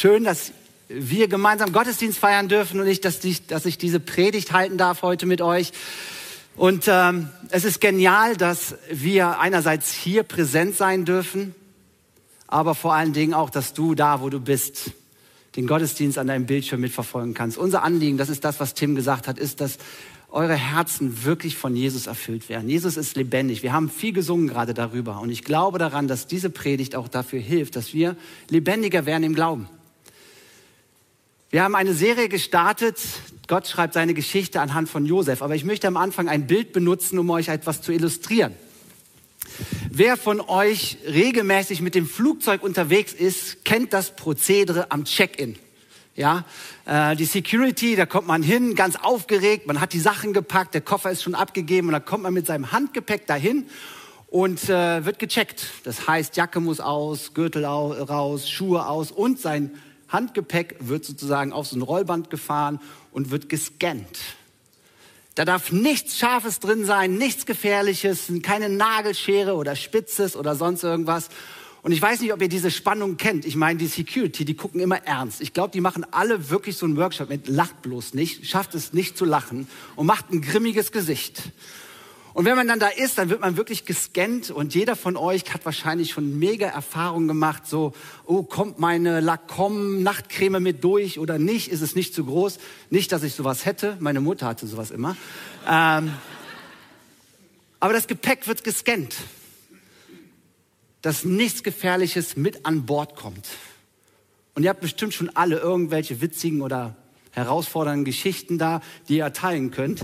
schön, dass wir gemeinsam Gottesdienst feiern dürfen und ich, dass, ich, dass ich diese Predigt halten darf heute mit euch. Und ähm, es ist genial, dass wir einerseits hier präsent sein dürfen, aber vor allen Dingen auch, dass du da, wo du bist, den Gottesdienst an deinem Bildschirm mitverfolgen kannst. Unser Anliegen, das ist das, was Tim gesagt hat, ist, dass eure Herzen wirklich von Jesus erfüllt werden. Jesus ist lebendig. Wir haben viel gesungen gerade darüber. Und ich glaube daran, dass diese Predigt auch dafür hilft, dass wir lebendiger werden im Glauben. Wir haben eine Serie gestartet. Gott schreibt seine Geschichte anhand von Josef. Aber ich möchte am Anfang ein Bild benutzen, um euch etwas zu illustrieren. Wer von euch regelmäßig mit dem Flugzeug unterwegs ist, kennt das Prozedere am Check-in. Ja, äh, die Security, da kommt man hin, ganz aufgeregt, man hat die Sachen gepackt, der Koffer ist schon abgegeben und dann kommt man mit seinem Handgepäck dahin und äh, wird gecheckt. Das heißt, Jacke muss aus, Gürtel raus, Schuhe aus und sein Handgepäck wird sozusagen auf so ein Rollband gefahren und wird gescannt. Da darf nichts Scharfes drin sein, nichts Gefährliches, keine Nagelschere oder Spitzes oder sonst irgendwas. Und ich weiß nicht, ob ihr diese Spannung kennt. Ich meine, die Security, die gucken immer ernst. Ich glaube, die machen alle wirklich so einen Workshop mit lacht bloß nicht, schafft es nicht zu lachen und macht ein grimmiges Gesicht. Und wenn man dann da ist, dann wird man wirklich gescannt und jeder von euch hat wahrscheinlich schon mega Erfahrungen gemacht, so, oh, kommt meine Lacom Nachtcreme mit durch oder nicht? Ist es nicht zu groß? Nicht, dass ich sowas hätte. Meine Mutter hatte sowas immer. Ähm, aber das Gepäck wird gescannt, dass nichts Gefährliches mit an Bord kommt. Und ihr habt bestimmt schon alle irgendwelche witzigen oder herausfordernden Geschichten da, die ihr teilen könnt.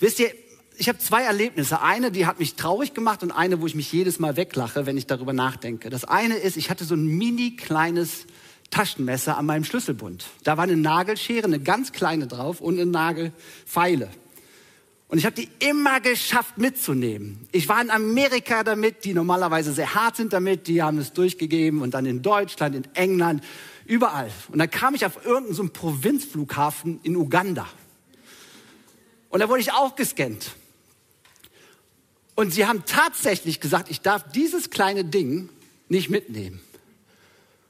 Wisst ihr, ich habe zwei Erlebnisse. Eine, die hat mich traurig gemacht und eine, wo ich mich jedes Mal weglache, wenn ich darüber nachdenke. Das eine ist, ich hatte so ein mini kleines Taschenmesser an meinem Schlüsselbund. Da war eine Nagelschere, eine ganz kleine drauf und eine Nagelfeile. Und ich habe die immer geschafft mitzunehmen. Ich war in Amerika damit, die normalerweise sehr hart sind damit, die haben es durchgegeben und dann in Deutschland, in England, überall. Und dann kam ich auf irgendeinen so Provinzflughafen in Uganda. Und da wurde ich auch gescannt. Und sie haben tatsächlich gesagt, ich darf dieses kleine Ding nicht mitnehmen.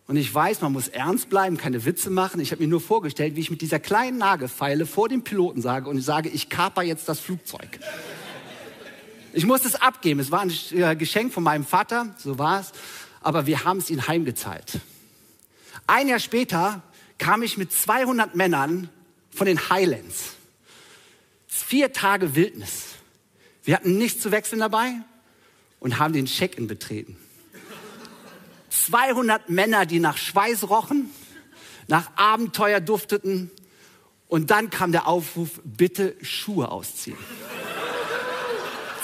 Und ich weiß, man muss ernst bleiben, keine Witze machen. Ich habe mir nur vorgestellt, wie ich mit dieser kleinen Nagelfeile vor dem Piloten sage und ich sage, ich kaper jetzt das Flugzeug. Ich musste es abgeben. Es war ein äh, Geschenk von meinem Vater, so war es. Aber wir haben es ihm heimgezahlt. Ein Jahr später kam ich mit 200 Männern von den Highlands. Vier Tage Wildnis. Wir hatten nichts zu wechseln dabei und haben den Check-in betreten. 200 Männer, die nach Schweiß rochen, nach Abenteuer dufteten und dann kam der Aufruf, bitte Schuhe ausziehen.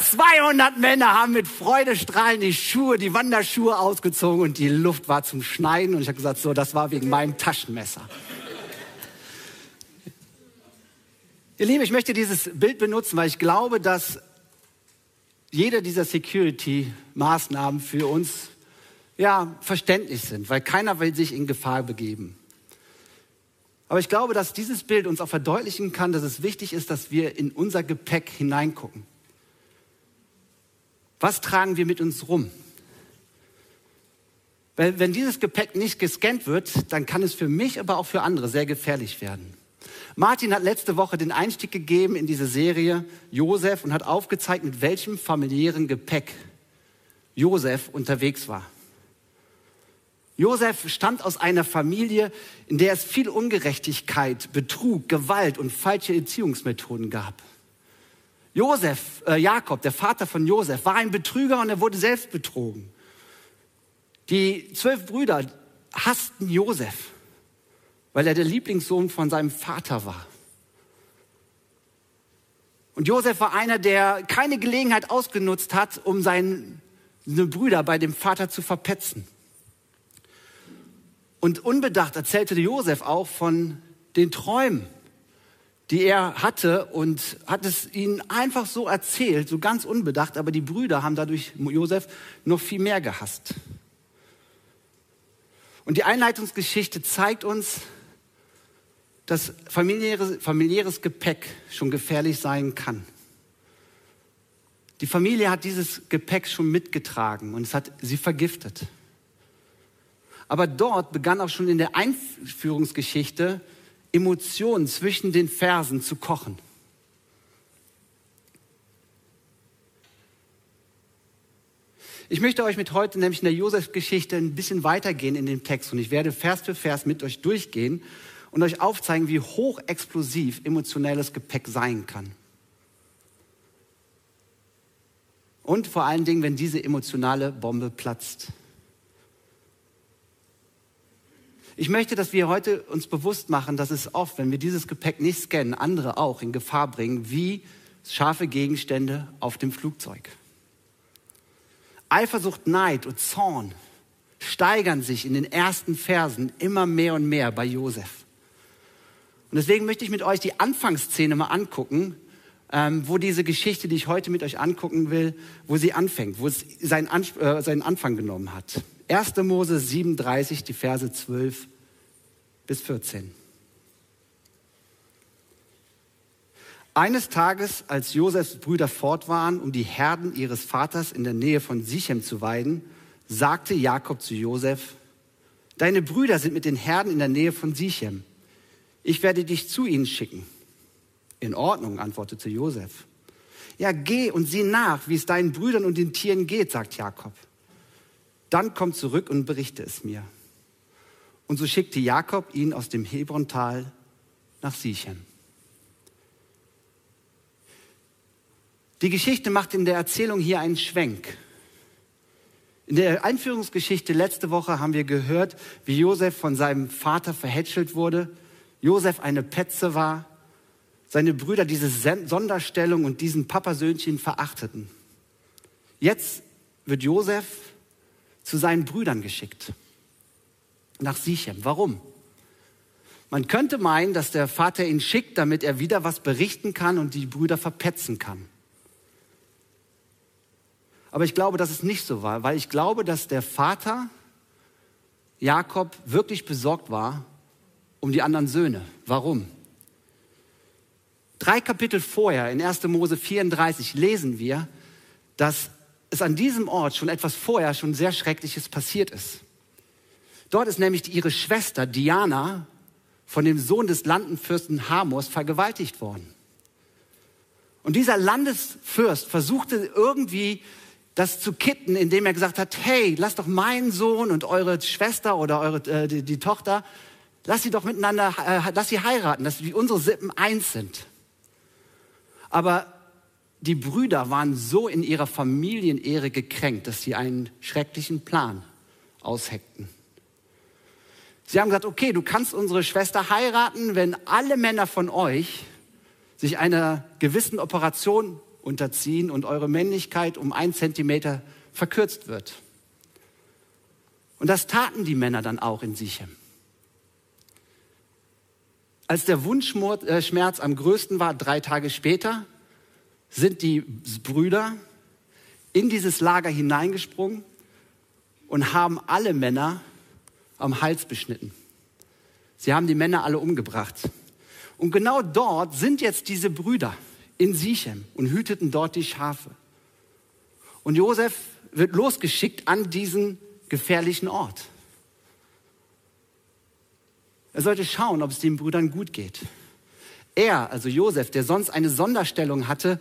200 Männer haben mit Freudestrahlen die Schuhe, die Wanderschuhe ausgezogen und die Luft war zum Schneiden und ich habe gesagt, so, das war wegen meinem Taschenmesser. Ihr Lieben, ich möchte dieses Bild benutzen, weil ich glaube, dass jeder dieser Security-Maßnahmen für uns ja, verständlich sind, weil keiner will sich in Gefahr begeben. Aber ich glaube, dass dieses Bild uns auch verdeutlichen kann, dass es wichtig ist, dass wir in unser Gepäck hineingucken. Was tragen wir mit uns rum? Weil wenn dieses Gepäck nicht gescannt wird, dann kann es für mich, aber auch für andere sehr gefährlich werden. Martin hat letzte Woche den Einstieg gegeben in diese Serie Josef und hat aufgezeigt, mit welchem familiären Gepäck Josef unterwegs war. Josef stammt aus einer Familie, in der es viel Ungerechtigkeit, Betrug, Gewalt und falsche Erziehungsmethoden gab. Josef, äh, Jakob, der Vater von Josef, war ein Betrüger und er wurde selbst betrogen. Die zwölf Brüder hassten Josef weil er der Lieblingssohn von seinem Vater war. Und Josef war einer, der keine Gelegenheit ausgenutzt hat, um seine Brüder bei dem Vater zu verpetzen. Und unbedacht erzählte Josef auch von den Träumen, die er hatte und hat es ihnen einfach so erzählt, so ganz unbedacht, aber die Brüder haben dadurch Josef noch viel mehr gehasst. Und die Einleitungsgeschichte zeigt uns, dass familiäres, familiäres Gepäck schon gefährlich sein kann. Die Familie hat dieses Gepäck schon mitgetragen und es hat sie vergiftet. Aber dort begann auch schon in der Einführungsgeschichte Emotionen zwischen den Versen zu kochen. Ich möchte euch mit heute nämlich in der Josef-Geschichte ein bisschen weitergehen in dem Text und ich werde Vers für Vers mit euch durchgehen und euch aufzeigen, wie hochexplosiv emotionelles Gepäck sein kann. Und vor allen Dingen, wenn diese emotionale Bombe platzt. Ich möchte, dass wir heute uns bewusst machen, dass es oft, wenn wir dieses Gepäck nicht scannen, andere auch in Gefahr bringen, wie scharfe Gegenstände auf dem Flugzeug. Eifersucht, Neid und Zorn steigern sich in den ersten Versen immer mehr und mehr bei Josef. Und deswegen möchte ich mit euch die Anfangsszene mal angucken, ähm, wo diese Geschichte, die ich heute mit euch angucken will, wo sie anfängt, wo es seinen, äh, seinen Anfang genommen hat. 1. Mose 37, die Verse 12 bis 14. Eines Tages, als Josefs Brüder fort waren, um die Herden ihres Vaters in der Nähe von Sichem zu weiden, sagte Jakob zu Josef, Deine Brüder sind mit den Herden in der Nähe von Sichem. Ich werde dich zu ihnen schicken. In Ordnung, antwortete Josef. Ja, geh und sieh nach, wie es deinen Brüdern und den Tieren geht, sagt Jakob. Dann komm zurück und berichte es mir. Und so schickte Jakob ihn aus dem Hebrontal nach Sichem. Die Geschichte macht in der Erzählung hier einen Schwenk. In der Einführungsgeschichte letzte Woche haben wir gehört, wie Josef von seinem Vater verhätschelt wurde, Josef eine Petze war, seine Brüder diese Sonderstellung und diesen Papasöhnchen verachteten. Jetzt wird Josef zu seinen Brüdern geschickt. Nach Sichem. Warum? Man könnte meinen, dass der Vater ihn schickt, damit er wieder was berichten kann und die Brüder verpetzen kann. Aber ich glaube, dass es nicht so war, weil ich glaube, dass der Vater Jakob wirklich besorgt war um die anderen Söhne. Warum? Drei Kapitel vorher, in 1. Mose 34, lesen wir, dass es an diesem Ort schon etwas vorher schon sehr Schreckliches passiert ist. Dort ist nämlich ihre Schwester Diana von dem Sohn des Landenfürsten Hamos vergewaltigt worden. Und dieser Landesfürst versuchte irgendwie das zu kitten, indem er gesagt hat, hey, lasst doch meinen Sohn und eure Schwester oder eure, äh, die, die Tochter, lasst sie doch miteinander, äh, lasst sie heiraten, dass wie unsere Sippen eins sind. Aber die Brüder waren so in ihrer Familienehre gekränkt, dass sie einen schrecklichen Plan ausheckten. Sie haben gesagt, okay, du kannst unsere Schwester heiraten, wenn alle Männer von euch sich einer gewissen Operation unterziehen und eure Männlichkeit um ein Zentimeter verkürzt wird. Und das taten die Männer dann auch in Sichem. Als der Wunschschmerz am größten war, drei Tage später, sind die Brüder in dieses Lager hineingesprungen und haben alle Männer am Hals beschnitten. Sie haben die Männer alle umgebracht. Und genau dort sind jetzt diese Brüder in Sichem und hüteten dort die Schafe. Und Josef wird losgeschickt an diesen gefährlichen Ort. Er sollte schauen, ob es den Brüdern gut geht. Er, also Josef, der sonst eine Sonderstellung hatte,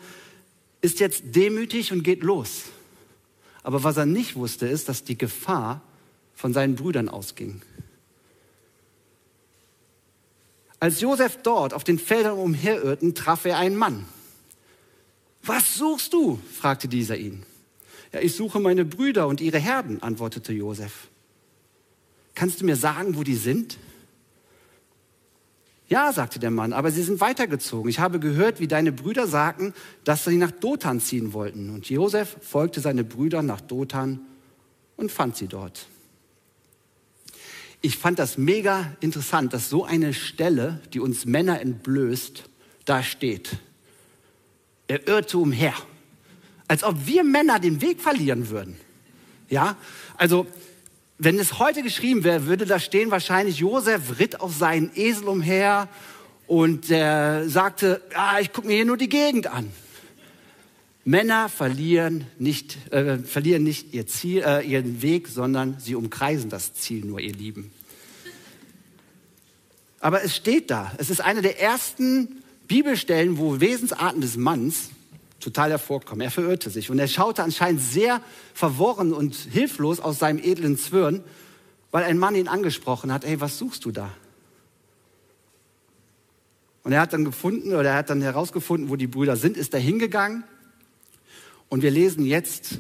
ist jetzt demütig und geht los. Aber was er nicht wusste, ist, dass die Gefahr von seinen Brüdern ausging. Als Josef dort auf den Feldern umherirrten, traf er einen Mann. Was suchst du? fragte dieser ihn. Ja, ich suche meine Brüder und ihre Herden, antwortete Josef. Kannst du mir sagen, wo die sind? Ja, sagte der Mann, aber sie sind weitergezogen. Ich habe gehört, wie deine Brüder sagten, dass sie nach Dothan ziehen wollten. Und Josef folgte seine Brüder nach Dothan und fand sie dort. Ich fand das mega interessant, dass so eine Stelle, die uns Männer entblößt, da steht. Er irrte umher. Als ob wir Männer den Weg verlieren würden. Ja, also wenn es heute geschrieben wäre, würde da stehen wahrscheinlich, Josef ritt auf seinen Esel umher und er sagte, ah, ich gucke mir hier nur die Gegend an. Männer verlieren nicht, äh, verlieren nicht ihr Ziel, äh, ihren Weg, sondern sie umkreisen das Ziel nur, ihr Lieben. Aber es steht da. Es ist eine der ersten Bibelstellen, wo Wesensarten des Manns total hervorkommen. Er verirrte sich und er schaute anscheinend sehr verworren und hilflos aus seinem edlen Zwirn, weil ein Mann ihn angesprochen hat, hey, was suchst du da? Und er hat dann gefunden oder er hat dann herausgefunden, wo die Brüder sind, ist da hingegangen und wir lesen jetzt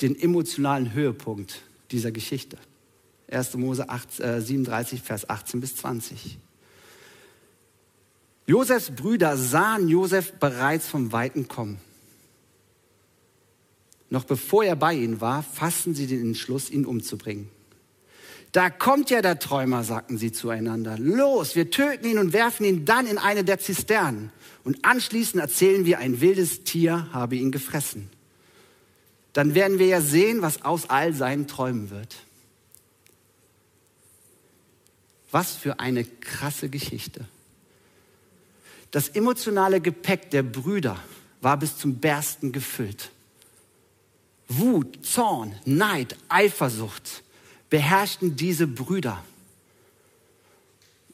den emotionalen Höhepunkt dieser Geschichte. 1. Mose 8, äh, 37, Vers 18 bis 20. Josefs Brüder sahen Josef bereits vom Weiten kommen. Noch bevor er bei ihnen war, fassten sie den Entschluss, ihn umzubringen. Da kommt ja der Träumer, sagten sie zueinander. Los, wir töten ihn und werfen ihn dann in eine der Zisternen. Und anschließend erzählen wir, ein wildes Tier habe ihn gefressen. Dann werden wir ja sehen, was aus all seinen Träumen wird. Was für eine krasse Geschichte. Das emotionale Gepäck der Brüder war bis zum Bersten gefüllt. Wut, Zorn, Neid, Eifersucht beherrschten diese Brüder.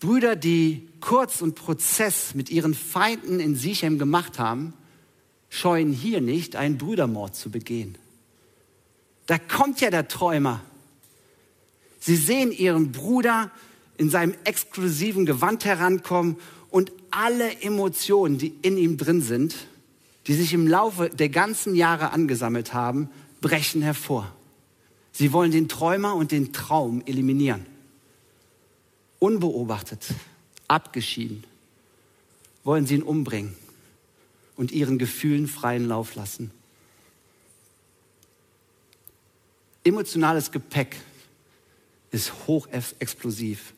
Brüder, die Kurz und Prozess mit ihren Feinden in Sichem gemacht haben, scheuen hier nicht, einen Brüdermord zu begehen. Da kommt ja der Träumer. Sie sehen ihren Bruder in seinem exklusiven Gewand herankommen und alle Emotionen, die in ihm drin sind, die sich im Laufe der ganzen Jahre angesammelt haben, brechen hervor. Sie wollen den Träumer und den Traum eliminieren. Unbeobachtet, abgeschieden, wollen sie ihn umbringen und ihren Gefühlen freien Lauf lassen. Emotionales Gepäck ist hochexplosiv.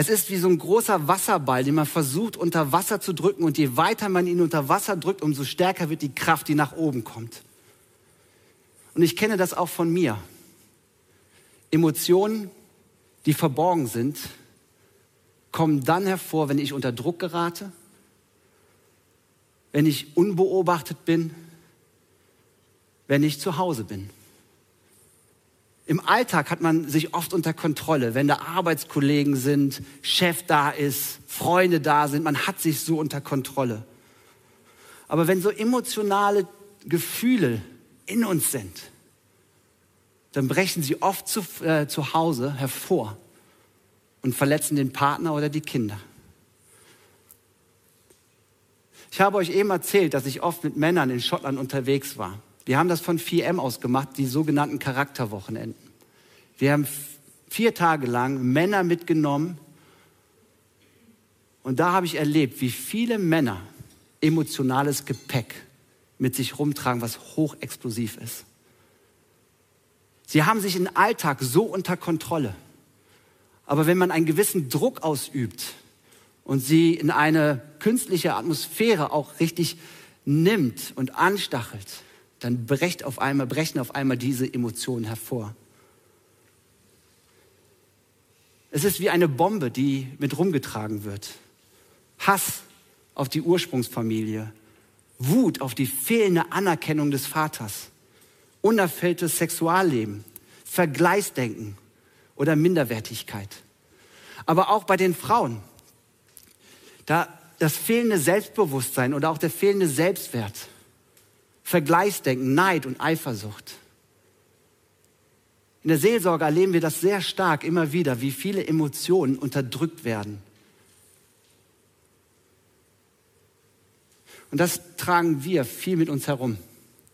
Es ist wie so ein großer Wasserball, den man versucht unter Wasser zu drücken und je weiter man ihn unter Wasser drückt, umso stärker wird die Kraft, die nach oben kommt. Und ich kenne das auch von mir. Emotionen, die verborgen sind, kommen dann hervor, wenn ich unter Druck gerate, wenn ich unbeobachtet bin, wenn ich zu Hause bin. Im Alltag hat man sich oft unter Kontrolle, wenn da Arbeitskollegen sind, Chef da ist, Freunde da sind, man hat sich so unter Kontrolle. Aber wenn so emotionale Gefühle in uns sind, dann brechen sie oft zu, äh, zu Hause hervor und verletzen den Partner oder die Kinder. Ich habe euch eben erzählt, dass ich oft mit Männern in Schottland unterwegs war. Wir haben das von 4M aus gemacht, die sogenannten Charakterwochenenden. Wir haben vier Tage lang Männer mitgenommen und da habe ich erlebt, wie viele Männer emotionales Gepäck mit sich rumtragen, was hochexplosiv ist. Sie haben sich im Alltag so unter Kontrolle. Aber wenn man einen gewissen Druck ausübt und sie in eine künstliche Atmosphäre auch richtig nimmt und anstachelt, dann brecht auf einmal, brechen auf einmal diese Emotionen hervor. Es ist wie eine Bombe, die mit rumgetragen wird. Hass auf die Ursprungsfamilie, Wut auf die fehlende Anerkennung des Vaters, unerfülltes Sexualleben, Vergleichsdenken oder Minderwertigkeit. Aber auch bei den Frauen, da das fehlende Selbstbewusstsein oder auch der fehlende Selbstwert, Vergleichsdenken, Neid und Eifersucht. In der Seelsorge erleben wir das sehr stark immer wieder, wie viele Emotionen unterdrückt werden. Und das tragen wir viel mit uns herum.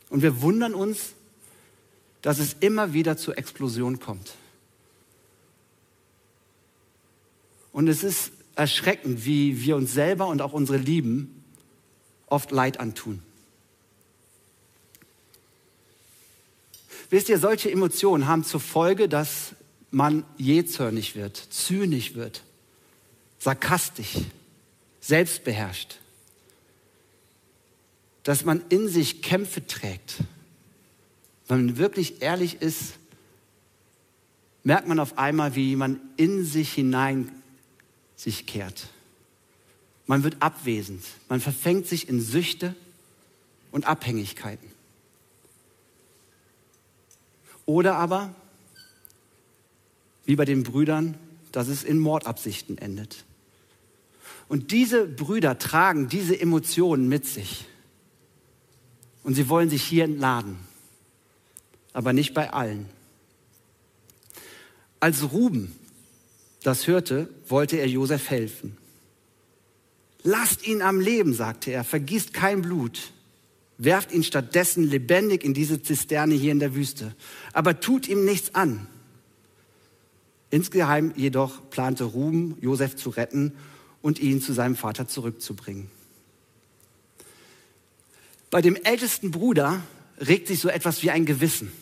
Und wir wundern uns, dass es immer wieder zur Explosion kommt. Und es ist erschreckend, wie wir uns selber und auch unsere Lieben oft Leid antun. Wisst ihr, solche Emotionen haben zur Folge, dass man jähzornig wird, zynisch wird, sarkastisch, selbstbeherrscht, dass man in sich Kämpfe trägt. Wenn man wirklich ehrlich ist, merkt man auf einmal, wie man in sich hinein sich kehrt. Man wird abwesend, man verfängt sich in Süchte und Abhängigkeiten. Oder aber, wie bei den Brüdern, dass es in Mordabsichten endet. Und diese Brüder tragen diese Emotionen mit sich. Und sie wollen sich hier entladen, aber nicht bei allen. Als Ruben das hörte, wollte er Josef helfen. Lasst ihn am Leben, sagte er, vergießt kein Blut. Werft ihn stattdessen lebendig in diese Zisterne hier in der Wüste. Aber tut ihm nichts an. Insgeheim jedoch plante Ruben, Josef zu retten und ihn zu seinem Vater zurückzubringen. Bei dem ältesten Bruder regt sich so etwas wie ein Gewissen.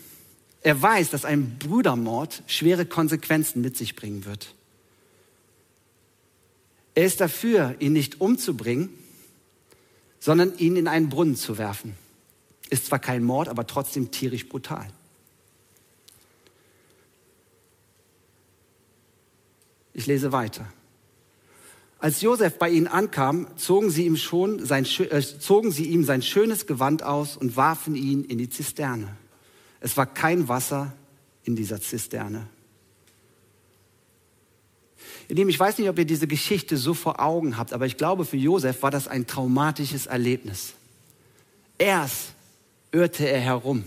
Er weiß, dass ein Brudermord schwere Konsequenzen mit sich bringen wird. Er ist dafür, ihn nicht umzubringen, sondern ihn in einen Brunnen zu werfen. Ist zwar kein Mord, aber trotzdem tierisch brutal. Ich lese weiter. Als Josef bei ihnen ankam, zogen sie ihm, schon sein, äh, zogen sie ihm sein schönes Gewand aus und warfen ihn in die Zisterne. Es war kein Wasser in dieser Zisterne. Ihr Lieben, ich weiß nicht, ob ihr diese Geschichte so vor Augen habt, aber ich glaube, für Josef war das ein traumatisches Erlebnis. Erst irrte er herum.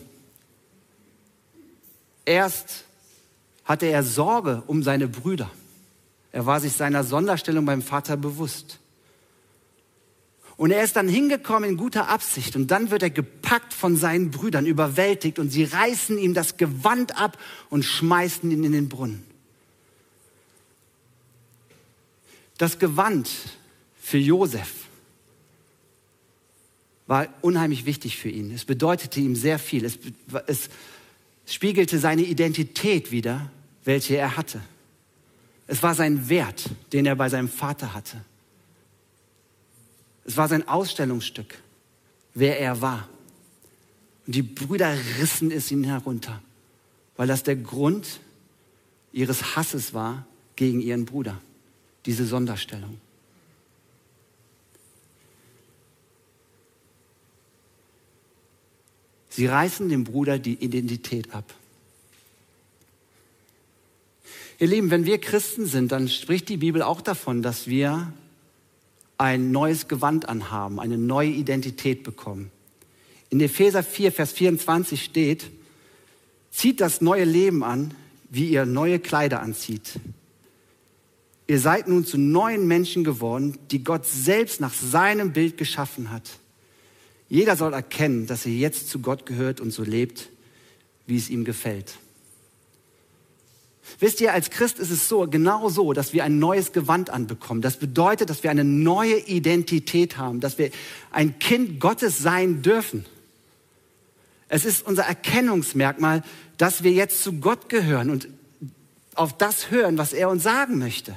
Erst hatte er Sorge um seine Brüder. Er war sich seiner Sonderstellung beim Vater bewusst. Und er ist dann hingekommen in guter Absicht und dann wird er gepackt von seinen Brüdern, überwältigt und sie reißen ihm das Gewand ab und schmeißen ihn in den Brunnen. Das Gewand für Josef war unheimlich wichtig für ihn. Es bedeutete ihm sehr viel. Es, es spiegelte seine Identität wider, welche er hatte. Es war sein Wert, den er bei seinem Vater hatte. Es war sein Ausstellungsstück, wer er war. Und die Brüder rissen es ihn herunter, weil das der Grund ihres Hasses war gegen ihren Bruder diese Sonderstellung. Sie reißen dem Bruder die Identität ab. Ihr Lieben, wenn wir Christen sind, dann spricht die Bibel auch davon, dass wir ein neues Gewand anhaben, eine neue Identität bekommen. In Epheser 4, Vers 24 steht, zieht das neue Leben an, wie ihr neue Kleider anzieht. Ihr seid nun zu neuen Menschen geworden, die Gott selbst nach seinem Bild geschaffen hat. Jeder soll erkennen, dass er jetzt zu Gott gehört und so lebt, wie es ihm gefällt. Wisst ihr, als Christ ist es so, genau so, dass wir ein neues Gewand anbekommen. Das bedeutet, dass wir eine neue Identität haben, dass wir ein Kind Gottes sein dürfen. Es ist unser Erkennungsmerkmal, dass wir jetzt zu Gott gehören und auf das hören, was er uns sagen möchte.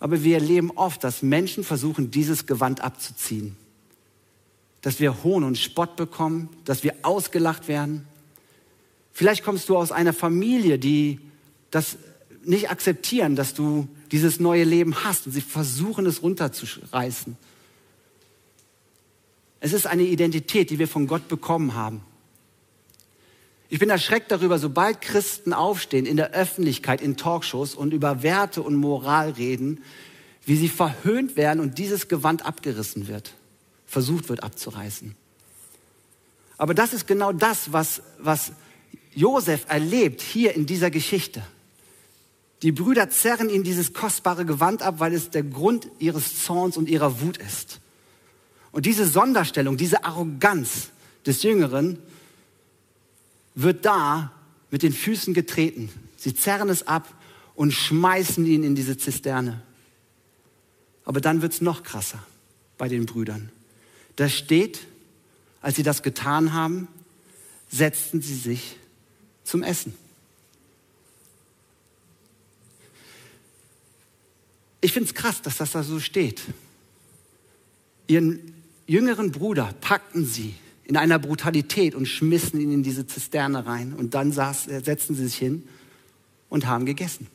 Aber wir erleben oft, dass Menschen versuchen, dieses Gewand abzuziehen. Dass wir Hohn und Spott bekommen, dass wir ausgelacht werden. Vielleicht kommst du aus einer Familie, die das nicht akzeptieren, dass du dieses neue Leben hast und sie versuchen es runterzureißen. Es ist eine Identität, die wir von Gott bekommen haben. Ich bin erschreckt darüber, sobald Christen aufstehen in der Öffentlichkeit, in Talkshows und über Werte und Moral reden, wie sie verhöhnt werden und dieses Gewand abgerissen wird, versucht wird abzureißen. Aber das ist genau das, was, was Josef erlebt hier in dieser Geschichte. Die Brüder zerren ihm dieses kostbare Gewand ab, weil es der Grund ihres Zorns und ihrer Wut ist. Und diese Sonderstellung, diese Arroganz des Jüngeren wird da mit den Füßen getreten. Sie zerren es ab und schmeißen ihn in diese Zisterne. Aber dann wird es noch krasser bei den Brüdern. Da steht, als sie das getan haben, setzten sie sich zum Essen. Ich finde es krass, dass das da so steht. Ihren jüngeren Bruder packten sie in einer Brutalität und schmissen ihn in diese Zisterne rein. Und dann saß, äh, setzten sie sich hin und haben gegessen.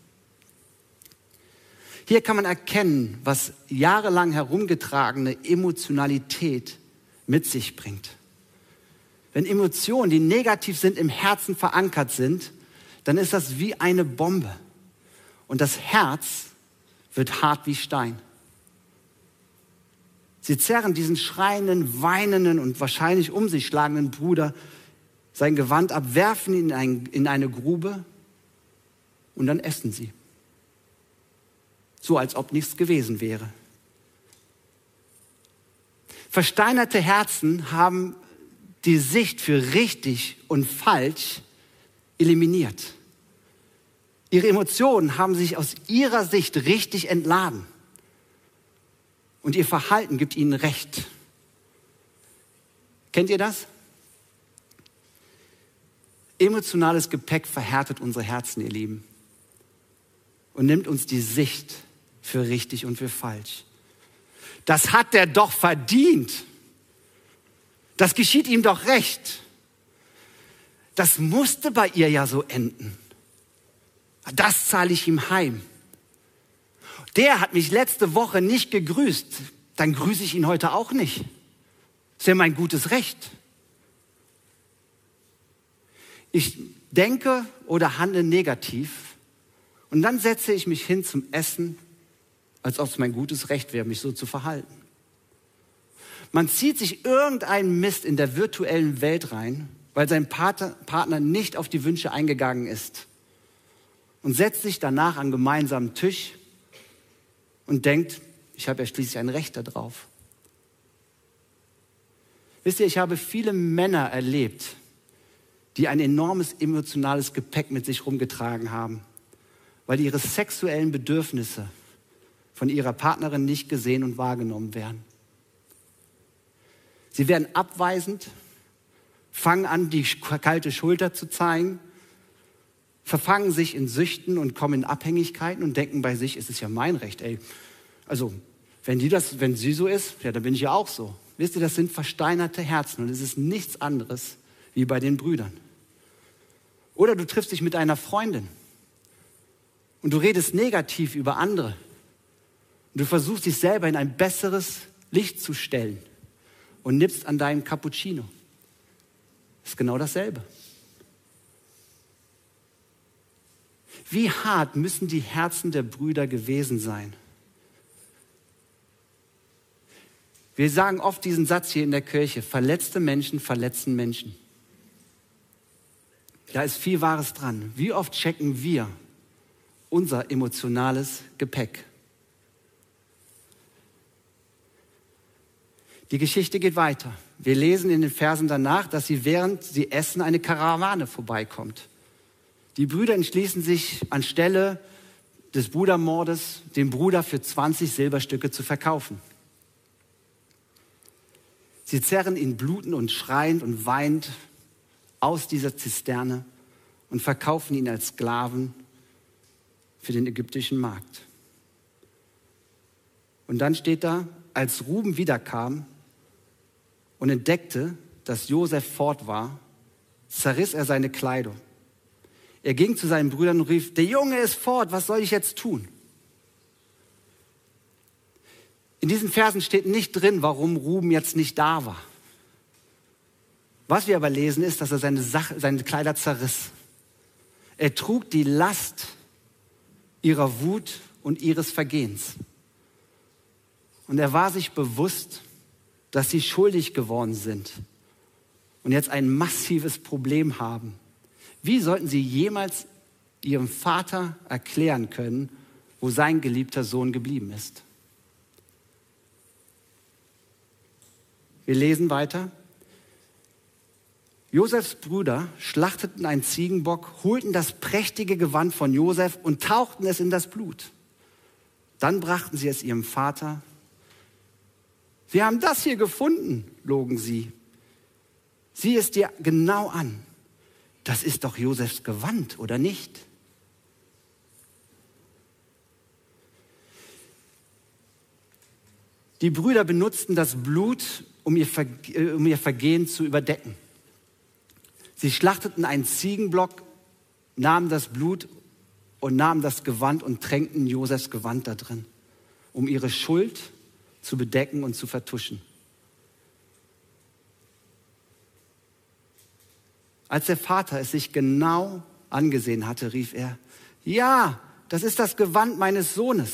Hier kann man erkennen, was jahrelang herumgetragene Emotionalität mit sich bringt. Wenn Emotionen, die negativ sind, im Herzen verankert sind, dann ist das wie eine Bombe. Und das Herz wird hart wie Stein. Sie zerren diesen schreienden, weinenden und wahrscheinlich um sich schlagenden Bruder sein Gewand ab, werfen ihn in, ein, in eine Grube und dann essen sie. So als ob nichts gewesen wäre. Versteinerte Herzen haben die Sicht für richtig und falsch eliminiert. Ihre Emotionen haben sich aus ihrer Sicht richtig entladen. Und ihr Verhalten gibt ihnen Recht. Kennt ihr das? Emotionales Gepäck verhärtet unsere Herzen, ihr Lieben, und nimmt uns die Sicht für richtig und für falsch. Das hat der doch verdient. Das geschieht ihm doch recht. Das musste bei ihr ja so enden. Das zahle ich ihm heim. Der hat mich letzte Woche nicht gegrüßt, dann grüße ich ihn heute auch nicht. Das ist ja mein gutes Recht. Ich denke oder handle negativ und dann setze ich mich hin zum Essen, als ob es mein gutes Recht wäre, mich so zu verhalten. Man zieht sich irgendeinen Mist in der virtuellen Welt rein, weil sein Partner nicht auf die Wünsche eingegangen ist und setzt sich danach an gemeinsamen Tisch und denkt, ich habe ja schließlich ein Recht darauf. Wisst ihr, ich habe viele Männer erlebt, die ein enormes emotionales Gepäck mit sich rumgetragen haben, weil ihre sexuellen Bedürfnisse von ihrer Partnerin nicht gesehen und wahrgenommen werden. Sie werden abweisend, fangen an, die kalte Schulter zu zeigen, verfangen sich in Süchten und kommen in Abhängigkeiten und denken bei sich, es ist ja mein Recht, ey. Also, wenn die das, wenn sie so ist, ja, dann bin ich ja auch so. Wisst ihr, das sind versteinerte Herzen und es ist nichts anderes wie bei den Brüdern. Oder du triffst dich mit einer Freundin und du redest negativ über andere und du versuchst dich selber in ein besseres Licht zu stellen und nippst an deinem Cappuccino. Das ist genau dasselbe. Wie hart müssen die Herzen der Brüder gewesen sein? Wir sagen oft diesen Satz hier in der Kirche, verletzte Menschen verletzen Menschen. Da ist viel Wahres dran. Wie oft checken wir unser emotionales Gepäck? Die Geschichte geht weiter. Wir lesen in den Versen danach, dass sie während sie essen eine Karawane vorbeikommt. Die Brüder entschließen sich anstelle des Brudermordes den Bruder für 20 Silberstücke zu verkaufen. Sie zerren ihn blutend und schreiend und weinend aus dieser Zisterne und verkaufen ihn als Sklaven für den ägyptischen Markt. Und dann steht da, als Ruben wiederkam und entdeckte, dass Josef fort war, zerriss er seine Kleidung. Er ging zu seinen Brüdern und rief, der Junge ist fort, was soll ich jetzt tun? In diesen Versen steht nicht drin, warum Ruben jetzt nicht da war. Was wir aber lesen, ist, dass er seine, Sache, seine Kleider zerriss. Er trug die Last ihrer Wut und ihres Vergehens. Und er war sich bewusst, dass sie schuldig geworden sind und jetzt ein massives Problem haben. Wie sollten sie jemals ihrem Vater erklären können, wo sein geliebter Sohn geblieben ist? Wir lesen weiter. Josefs Brüder schlachteten einen Ziegenbock, holten das prächtige Gewand von Josef und tauchten es in das Blut. Dann brachten sie es ihrem Vater. Wir haben das hier gefunden, logen sie. Sieh es dir genau an. Das ist doch Josefs Gewand, oder nicht? Die Brüder benutzten das Blut, um ihr, um ihr Vergehen zu überdecken. Sie schlachteten einen Ziegenblock, nahmen das Blut und nahmen das Gewand und tränkten Josefs Gewand da drin, um ihre Schuld zu bedecken und zu vertuschen. Als der Vater es sich genau angesehen hatte, rief er, ja, das ist das Gewand meines Sohnes.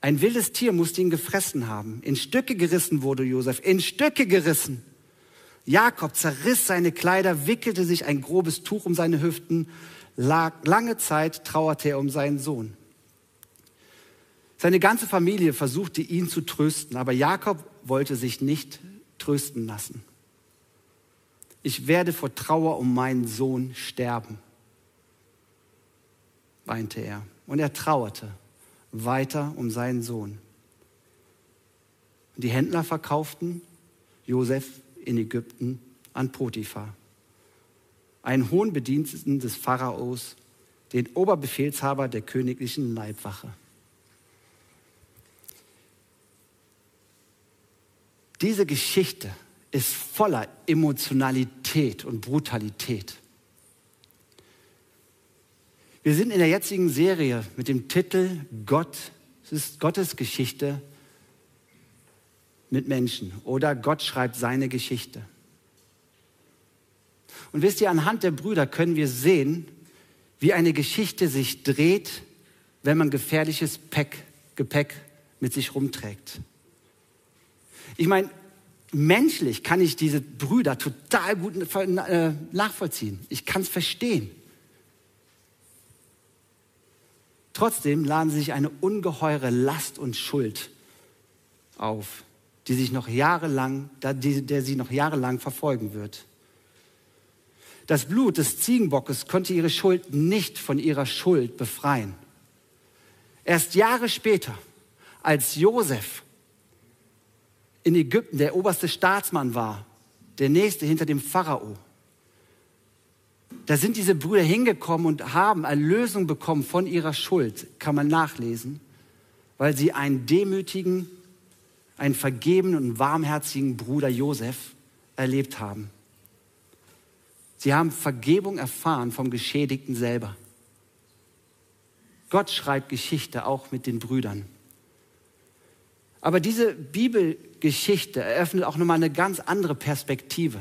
Ein wildes Tier musste ihn gefressen haben. In Stücke gerissen wurde Josef, in Stücke gerissen. Jakob zerriss seine Kleider, wickelte sich ein grobes Tuch um seine Hüften. Lange Zeit trauerte er um seinen Sohn. Seine ganze Familie versuchte ihn zu trösten, aber Jakob wollte sich nicht trösten lassen. Ich werde vor Trauer um meinen Sohn sterben, weinte er. Und er trauerte weiter um seinen Sohn. Die Händler verkauften Josef in Ägypten an Potiphar, einen hohen Bediensteten des Pharaos, den Oberbefehlshaber der königlichen Leibwache. Diese Geschichte ist voller Emotionalität und Brutalität. Wir sind in der jetzigen Serie mit dem Titel Gott, es ist Gottes Geschichte mit Menschen oder Gott schreibt seine Geschichte. Und wisst ihr, anhand der Brüder können wir sehen, wie eine Geschichte sich dreht, wenn man gefährliches Päck, Gepäck mit sich rumträgt. Ich meine, menschlich kann ich diese Brüder total gut äh, nachvollziehen. Ich kann es verstehen. Trotzdem laden sie sich eine ungeheure Last und Schuld auf, die sich noch jahrelang, der sie noch jahrelang verfolgen wird. Das Blut des Ziegenbockes konnte ihre Schuld nicht von ihrer Schuld befreien. Erst Jahre später, als Josef in Ägypten der oberste Staatsmann war, der nächste hinter dem Pharao, da sind diese Brüder hingekommen und haben Erlösung bekommen von ihrer Schuld, kann man nachlesen, weil sie einen demütigen, einen vergebenen und warmherzigen Bruder Josef erlebt haben. Sie haben Vergebung erfahren vom Geschädigten selber. Gott schreibt Geschichte auch mit den Brüdern. Aber diese Bibelgeschichte eröffnet auch nochmal eine ganz andere Perspektive.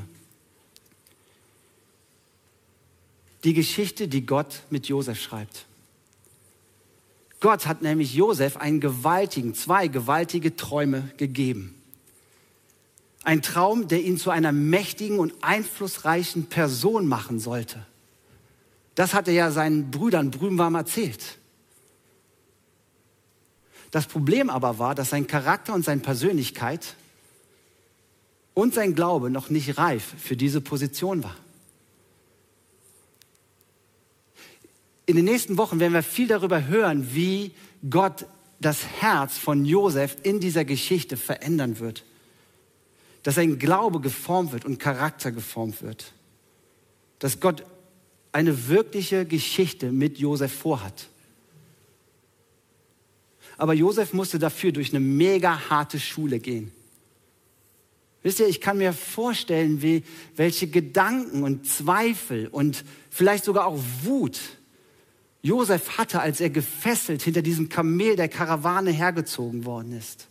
die Geschichte, die Gott mit Josef schreibt. Gott hat nämlich Josef einen gewaltigen, zwei gewaltige Träume gegeben. Ein Traum, der ihn zu einer mächtigen und einflussreichen Person machen sollte. Das hat er ja seinen Brüdern brühwarm erzählt. Das Problem aber war, dass sein Charakter und seine Persönlichkeit und sein Glaube noch nicht reif für diese Position war. in den nächsten Wochen werden wir viel darüber hören, wie Gott das Herz von Josef in dieser Geschichte verändern wird. Dass sein Glaube geformt wird und Charakter geformt wird. Dass Gott eine wirkliche Geschichte mit Josef vorhat. Aber Josef musste dafür durch eine mega harte Schule gehen. Wisst ihr, ich kann mir vorstellen, wie, welche Gedanken und Zweifel und vielleicht sogar auch Wut Josef hatte, als er gefesselt hinter diesem Kamel der Karawane hergezogen worden ist.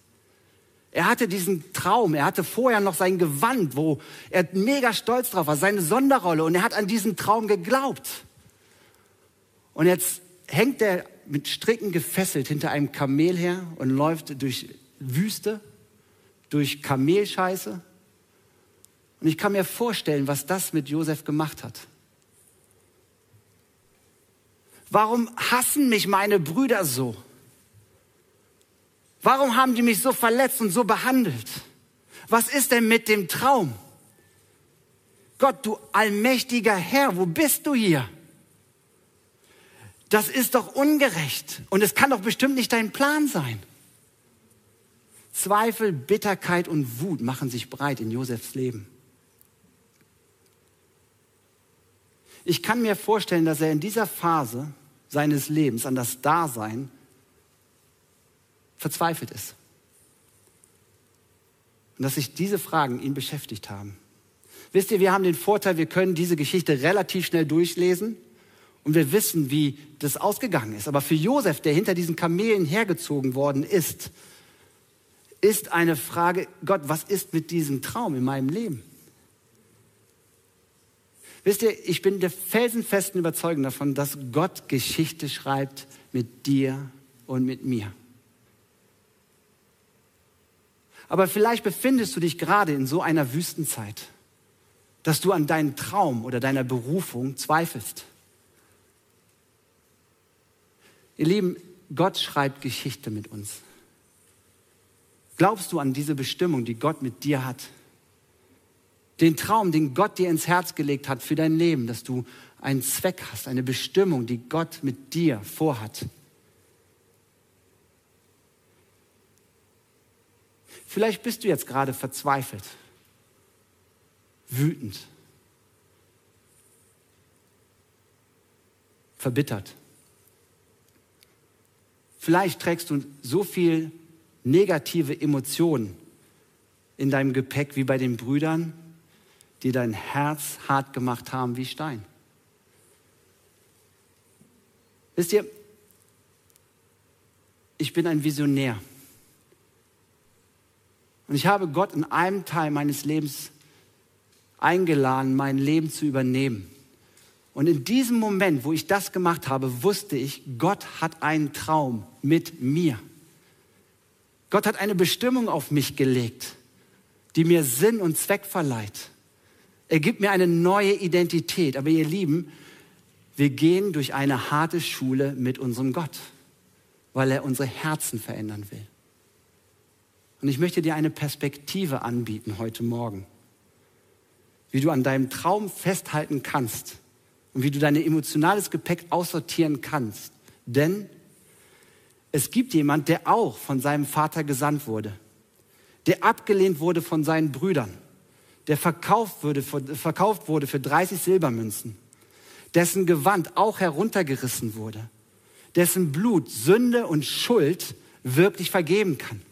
Er hatte diesen Traum, er hatte vorher noch sein Gewand, wo er mega stolz drauf war, seine Sonderrolle und er hat an diesen Traum geglaubt. Und jetzt hängt er mit Stricken gefesselt hinter einem Kamel her und läuft durch Wüste, durch Kamelscheiße. Und ich kann mir vorstellen, was das mit Josef gemacht hat. Warum hassen mich meine Brüder so? Warum haben die mich so verletzt und so behandelt? Was ist denn mit dem Traum? Gott, du allmächtiger Herr, wo bist du hier? Das ist doch ungerecht und es kann doch bestimmt nicht dein Plan sein. Zweifel, Bitterkeit und Wut machen sich breit in Josefs Leben. Ich kann mir vorstellen, dass er in dieser Phase seines Lebens, an das Dasein, verzweifelt ist. Und dass sich diese Fragen ihn beschäftigt haben. Wisst ihr, wir haben den Vorteil, wir können diese Geschichte relativ schnell durchlesen und wir wissen, wie das ausgegangen ist. Aber für Josef, der hinter diesen Kamelen hergezogen worden ist, ist eine Frage, Gott, was ist mit diesem Traum in meinem Leben? Wisst ihr, ich bin der felsenfesten Überzeugung davon, dass Gott Geschichte schreibt mit dir und mit mir. Aber vielleicht befindest du dich gerade in so einer Wüstenzeit, dass du an deinen Traum oder deiner Berufung zweifelst. Ihr Lieben, Gott schreibt Geschichte mit uns. Glaubst du an diese Bestimmung, die Gott mit dir hat? Den Traum, den Gott dir ins Herz gelegt hat für dein Leben, dass du einen Zweck hast, eine Bestimmung, die Gott mit dir vorhat. Vielleicht bist du jetzt gerade verzweifelt, wütend, verbittert. Vielleicht trägst du so viel negative Emotionen in deinem Gepäck wie bei den Brüdern, die dein Herz hart gemacht haben wie Stein. Wisst ihr, ich bin ein Visionär. Und ich habe Gott in einem Teil meines Lebens eingeladen, mein Leben zu übernehmen. Und in diesem Moment, wo ich das gemacht habe, wusste ich, Gott hat einen Traum mit mir. Gott hat eine Bestimmung auf mich gelegt, die mir Sinn und Zweck verleiht. Er gibt mir eine neue Identität. Aber ihr Lieben, wir gehen durch eine harte Schule mit unserem Gott, weil er unsere Herzen verändern will. Und ich möchte dir eine Perspektive anbieten heute Morgen, wie du an deinem Traum festhalten kannst und wie du dein emotionales Gepäck aussortieren kannst. Denn es gibt jemand, der auch von seinem Vater gesandt wurde, der abgelehnt wurde von seinen Brüdern, der verkauft wurde, verkauft wurde für 30 Silbermünzen, dessen Gewand auch heruntergerissen wurde, dessen Blut Sünde und Schuld wirklich vergeben kann,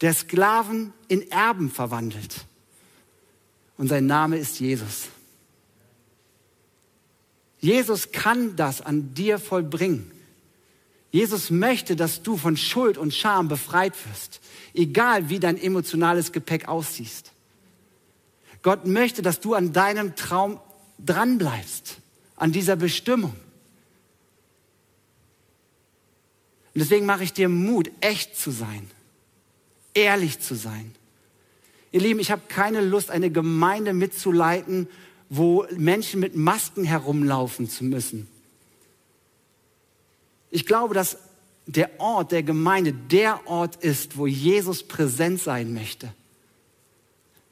der Sklaven in Erben verwandelt. Und sein Name ist Jesus. Jesus kann das an dir vollbringen. Jesus möchte, dass du von Schuld und Scham befreit wirst, egal wie dein emotionales Gepäck aussieht. Gott möchte, dass du an deinem Traum dranbleibst, an dieser Bestimmung. Und deswegen mache ich dir Mut, echt zu sein, ehrlich zu sein. Ihr Lieben, ich habe keine Lust, eine Gemeinde mitzuleiten, wo Menschen mit Masken herumlaufen zu müssen. Ich glaube, dass der Ort der Gemeinde der Ort ist, wo Jesus präsent sein möchte.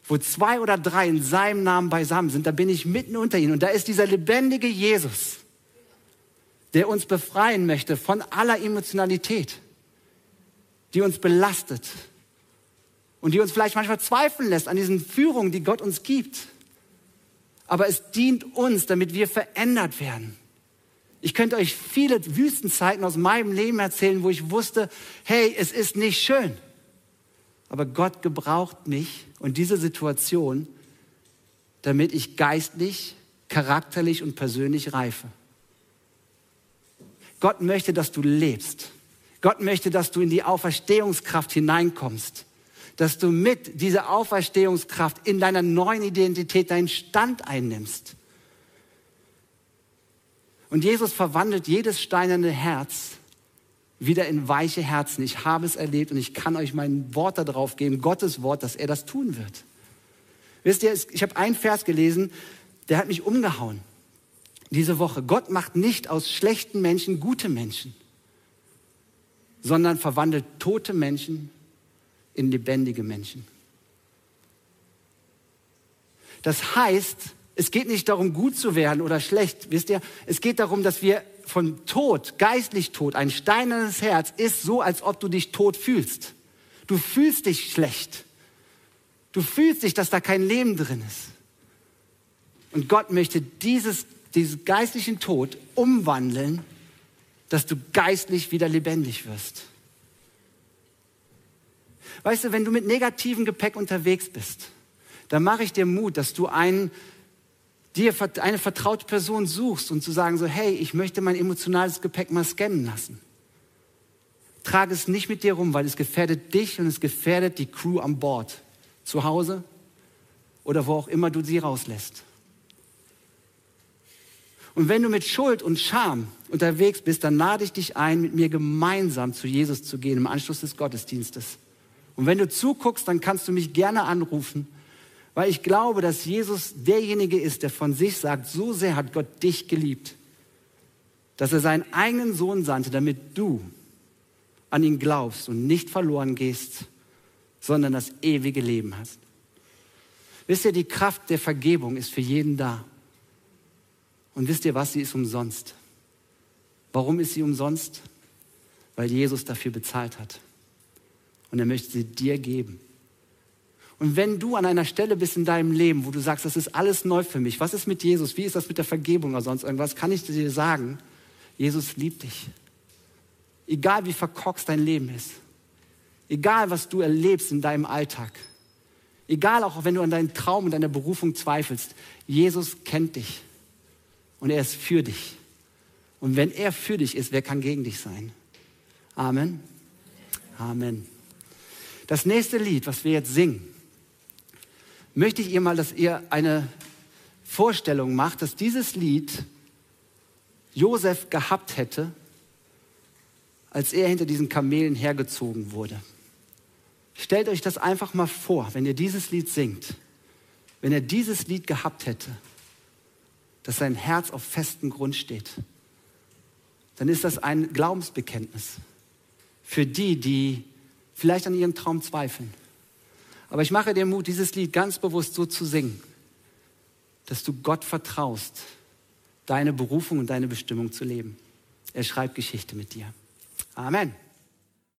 Wo zwei oder drei in seinem Namen beisammen sind, da bin ich mitten unter ihnen. Und da ist dieser lebendige Jesus, der uns befreien möchte von aller Emotionalität, die uns belastet und die uns vielleicht manchmal zweifeln lässt an diesen Führungen, die Gott uns gibt aber es dient uns, damit wir verändert werden. Ich könnte euch viele Wüstenzeiten aus meinem Leben erzählen, wo ich wusste, hey, es ist nicht schön. Aber Gott gebraucht mich und diese Situation, damit ich geistlich, charakterlich und persönlich reife. Gott möchte, dass du lebst. Gott möchte, dass du in die Auferstehungskraft hineinkommst dass du mit dieser Auferstehungskraft in deiner neuen Identität deinen Stand einnimmst. Und Jesus verwandelt jedes steinerne Herz wieder in weiche Herzen. Ich habe es erlebt und ich kann euch mein Wort darauf geben, Gottes Wort, dass er das tun wird. Wisst ihr, ich habe einen Vers gelesen, der hat mich umgehauen diese Woche. Gott macht nicht aus schlechten Menschen gute Menschen, sondern verwandelt tote Menschen in lebendige Menschen. Das heißt, es geht nicht darum, gut zu werden oder schlecht. Wisst ihr, es geht darum, dass wir von Tod, geistlich tot, ein steinernes Herz ist so, als ob du dich tot fühlst. Du fühlst dich schlecht. Du fühlst dich, dass da kein Leben drin ist. Und Gott möchte dieses, diesen geistlichen Tod umwandeln, dass du geistlich wieder lebendig wirst. Weißt du, wenn du mit negativem Gepäck unterwegs bist, dann mache ich dir Mut, dass du einen, dir eine vertraute Person suchst und zu sagen so, hey, ich möchte mein emotionales Gepäck mal scannen lassen. Trage es nicht mit dir rum, weil es gefährdet dich und es gefährdet die Crew an Bord. Zu Hause oder wo auch immer du sie rauslässt. Und wenn du mit Schuld und Scham unterwegs bist, dann lade ich dich ein, mit mir gemeinsam zu Jesus zu gehen im Anschluss des Gottesdienstes. Und wenn du zuguckst, dann kannst du mich gerne anrufen, weil ich glaube, dass Jesus derjenige ist, der von sich sagt, so sehr hat Gott dich geliebt, dass er seinen eigenen Sohn sandte, damit du an ihn glaubst und nicht verloren gehst, sondern das ewige Leben hast. Wisst ihr, die Kraft der Vergebung ist für jeden da. Und wisst ihr was, sie ist umsonst. Warum ist sie umsonst? Weil Jesus dafür bezahlt hat. Und er möchte sie dir geben. Und wenn du an einer Stelle bist in deinem Leben, wo du sagst, das ist alles neu für mich, was ist mit Jesus, wie ist das mit der Vergebung oder sonst irgendwas, kann ich dir sagen, Jesus liebt dich. Egal wie verkorkst dein Leben ist, egal was du erlebst in deinem Alltag, egal auch wenn du an deinen Traum und deiner Berufung zweifelst, Jesus kennt dich und er ist für dich. Und wenn er für dich ist, wer kann gegen dich sein? Amen. Amen. Das nächste Lied, was wir jetzt singen, möchte ich ihr mal, dass ihr eine Vorstellung macht, dass dieses Lied Josef gehabt hätte, als er hinter diesen Kamelen hergezogen wurde. Stellt euch das einfach mal vor, wenn ihr dieses Lied singt, wenn er dieses Lied gehabt hätte, dass sein Herz auf festem Grund steht, dann ist das ein Glaubensbekenntnis für die, die vielleicht an ihrem Traum zweifeln. Aber ich mache dir Mut, dieses Lied ganz bewusst so zu singen, dass du Gott vertraust, deine Berufung und deine Bestimmung zu leben. Er schreibt Geschichte mit dir. Amen.